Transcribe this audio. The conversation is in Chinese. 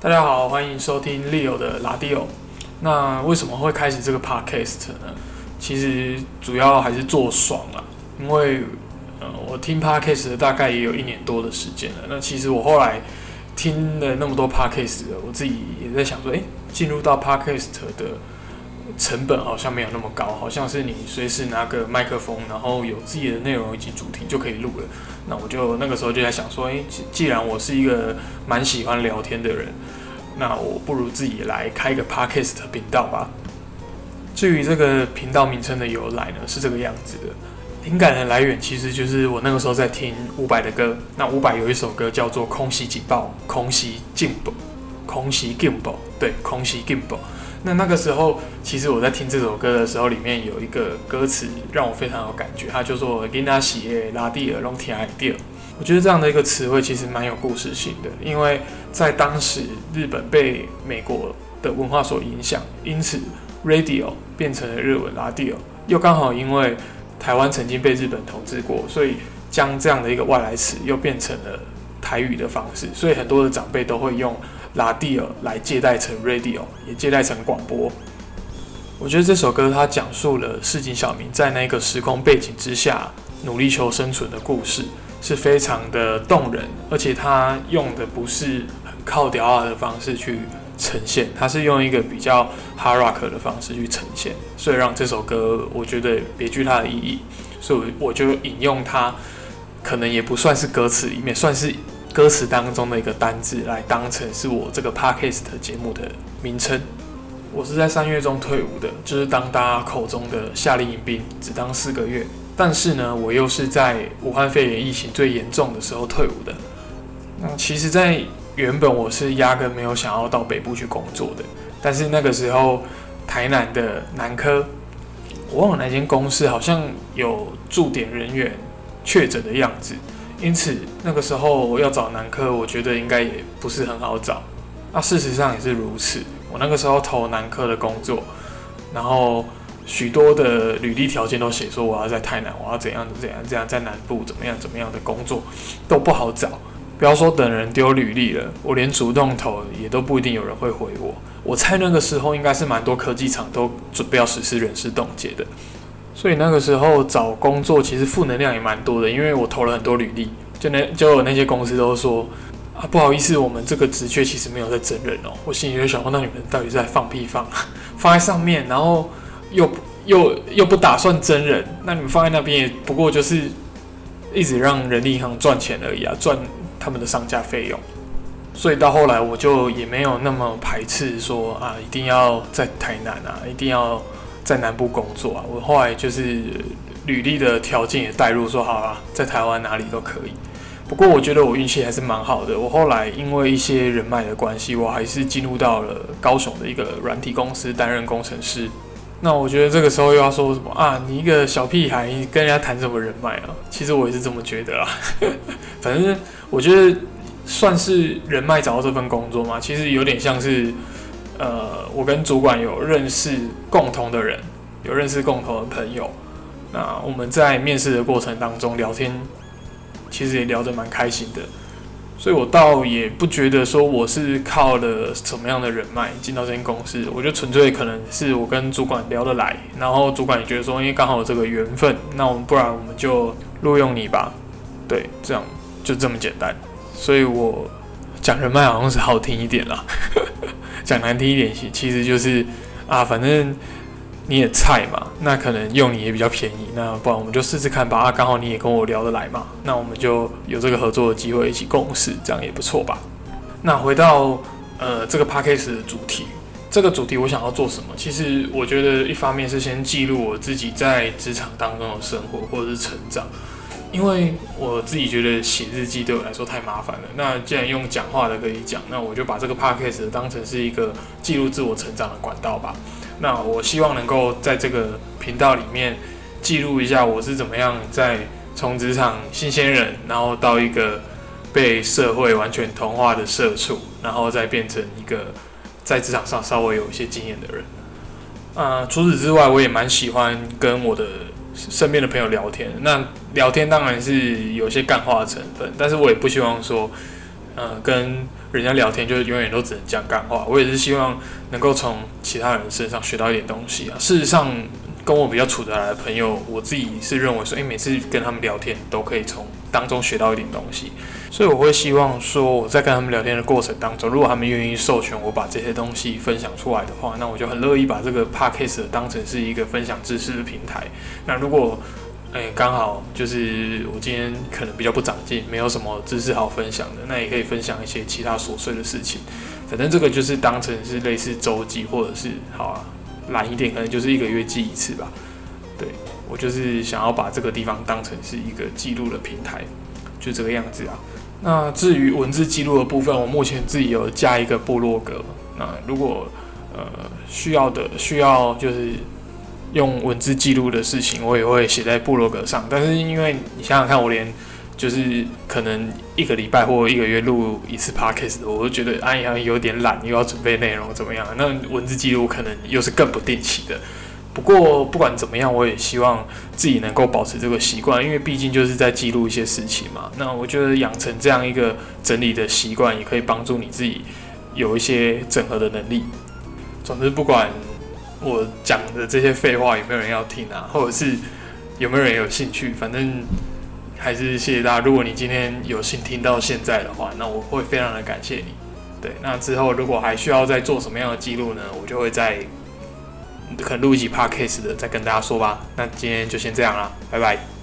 大家好，欢迎收听 Leo 的拉迪欧。那为什么会开始这个 podcast 呢？其实主要还是做爽啊，因为呃，我听 podcast 大概也有一年多的时间了。那其实我后来听了那么多 podcast，我自己也在想说，诶，进入到 podcast 的成本好像没有那么高，好像是你随时拿个麦克风，然后有自己的内容以及主题就可以录了。那我就那个时候就在想说，诶，既然我是一个蛮喜欢聊天的人，那我不如自己来开个 podcast 频道吧。至于这个频道名称的由来呢，是这个样子的。灵感的来源其实就是我那个时候在听伍佰的歌。那伍佰有一首歌叫做《空袭警报》，空袭警报，空袭警报，对，空袭警报。那那个时候，其实我在听这首歌的时候，里面有一个歌词让我非常有感觉，它叫做“给那喜耶拉蒂尔隆提埃蒂尔”。我觉得这样的一个词汇其实蛮有故事性的，因为在当时日本被美国的文化所影响，因此 radio 变成了日文拉蒂尔，又刚好因为台湾曾经被日本统治过，所以将这样的一个外来词又变成了台语的方式，所以很多的长辈都会用。拉蒂尔来借代成 radio，也借代成广播。我觉得这首歌它讲述了市井小民在那个时空背景之下努力求生存的故事，是非常的动人。而且它用的不是很靠调啊的方式去呈现，它是用一个比较 hard rock 的方式去呈现，所以让这首歌我觉得别具它的意义。所以我就引用它，可能也不算是歌词里面，算是。歌词当中的一个单字来当成是我这个 podcast 节目的名称。我是在三月中退伍的，就是当大家口中的夏令营兵，只当四个月。但是呢，我又是在武汉肺炎疫情最严重的时候退伍的。那其实，在原本我是压根没有想要到北部去工作的，但是那个时候台南的南科，我忘了哪间公司，好像有驻点人员确诊的样子。因此，那个时候要找男科，我觉得应该也不是很好找。那事实上也是如此。我那个时候投男科的工作，然后许多的履历条件都写说我要在台南，我要怎样怎样怎样在南部怎么样怎么样的工作都不好找。不要说等人丢履历了，我连主动投也都不一定有人会回我。我猜那个时候应该是蛮多科技厂都准备要实施人事冻结的。所以那个时候找工作其实负能量也蛮多的，因为我投了很多履历，就那就有那些公司都说啊不好意思，我们这个职缺其实没有在真人哦。我心里就想，那你们到底在放屁放，放在上面，然后又又又不打算真人，那你们放在那边也不过就是一直让人力银行赚钱而已啊，赚他们的上架费用。所以到后来我就也没有那么排斥说啊一定要在台南啊，一定要。在南部工作啊，我后来就是履历的条件也带入说好了，在台湾哪里都可以。不过我觉得我运气还是蛮好的，我后来因为一些人脉的关系，我还是进入到了高雄的一个软体公司担任工程师。那我觉得这个时候又要说什么啊？你一个小屁孩你跟人家谈什么人脉啊？其实我也是这么觉得啦。反正我觉得算是人脉找到这份工作嘛，其实有点像是。呃，我跟主管有认识共同的人，有认识共同的朋友。那我们在面试的过程当中聊天，其实也聊得蛮开心的。所以我倒也不觉得说我是靠了什么样的人脉进到这间公司，我觉得纯粹可能是我跟主管聊得来，然后主管也觉得说，因为刚好有这个缘分，那我们不然我们就录用你吧。对，这样就这么简单。所以我讲人脉好像是好听一点啦。讲难听一点，其实就是啊，反正你也菜嘛，那可能用你也比较便宜，那不然我们就试试看吧。啊，刚好你也跟我聊得来嘛，那我们就有这个合作的机会，一起共事，这样也不错吧。那回到呃这个 p a c k a g e 的主题，这个主题我想要做什么？其实我觉得一方面是先记录我自己在职场当中的生活或者是成长。因为我自己觉得写日记对我来说太麻烦了。那既然用讲话的可以讲，那我就把这个 podcast 当成是一个记录自我成长的管道吧。那我希望能够在这个频道里面记录一下我是怎么样在从职场新鲜人，然后到一个被社会完全同化的社畜，然后再变成一个在职场上稍微有一些经验的人。啊，除此之外，我也蛮喜欢跟我的。身边的朋友聊天，那聊天当然是有些干话的成分，但是我也不希望说，呃跟人家聊天，就是永远都只能讲干话。我也是希望能够从其他人身上学到一点东西啊。事实上，跟我比较处得来的朋友，我自己是认为说，诶，每次跟他们聊天都可以从当中学到一点东西。所以我会希望说，我在跟他们聊天的过程当中，如果他们愿意授权我把这些东西分享出来的话，那我就很乐意把这个 podcast 当成是一个分享知识的平台。那如果诶刚好就是我今天可能比较不长进，没有什么知识好分享的，那也可以分享一些其他琐碎的事情。反正这个就是当成是类似周记，或者是好啊懒一点，可能就是一个月记一次吧。对我就是想要把这个地方当成是一个记录的平台，就这个样子啊。那至于文字记录的部分，我目前自己有加一个部落格。那如果呃需要的需要就是用文字记录的事情，我也会写在部落格上。但是因为你想想看，我连就是可能一个礼拜或一个月录一次 podcast，我就觉得哎呀有点懒，又要准备内容怎么样？那文字记录可能又是更不定期的。不过不管怎么样，我也希望自己能够保持这个习惯，因为毕竟就是在记录一些事情嘛。那我觉得养成这样一个整理的习惯，也可以帮助你自己有一些整合的能力。总之，不管我讲的这些废话有没有人要听啊，或者是有没有人有兴趣，反正还是谢谢大家。如果你今天有幸听到现在的话，那我会非常的感谢你。对，那之后如果还需要再做什么样的记录呢？我就会在。可能录一集 podcast 的，再跟大家说吧。那今天就先这样啦，拜拜。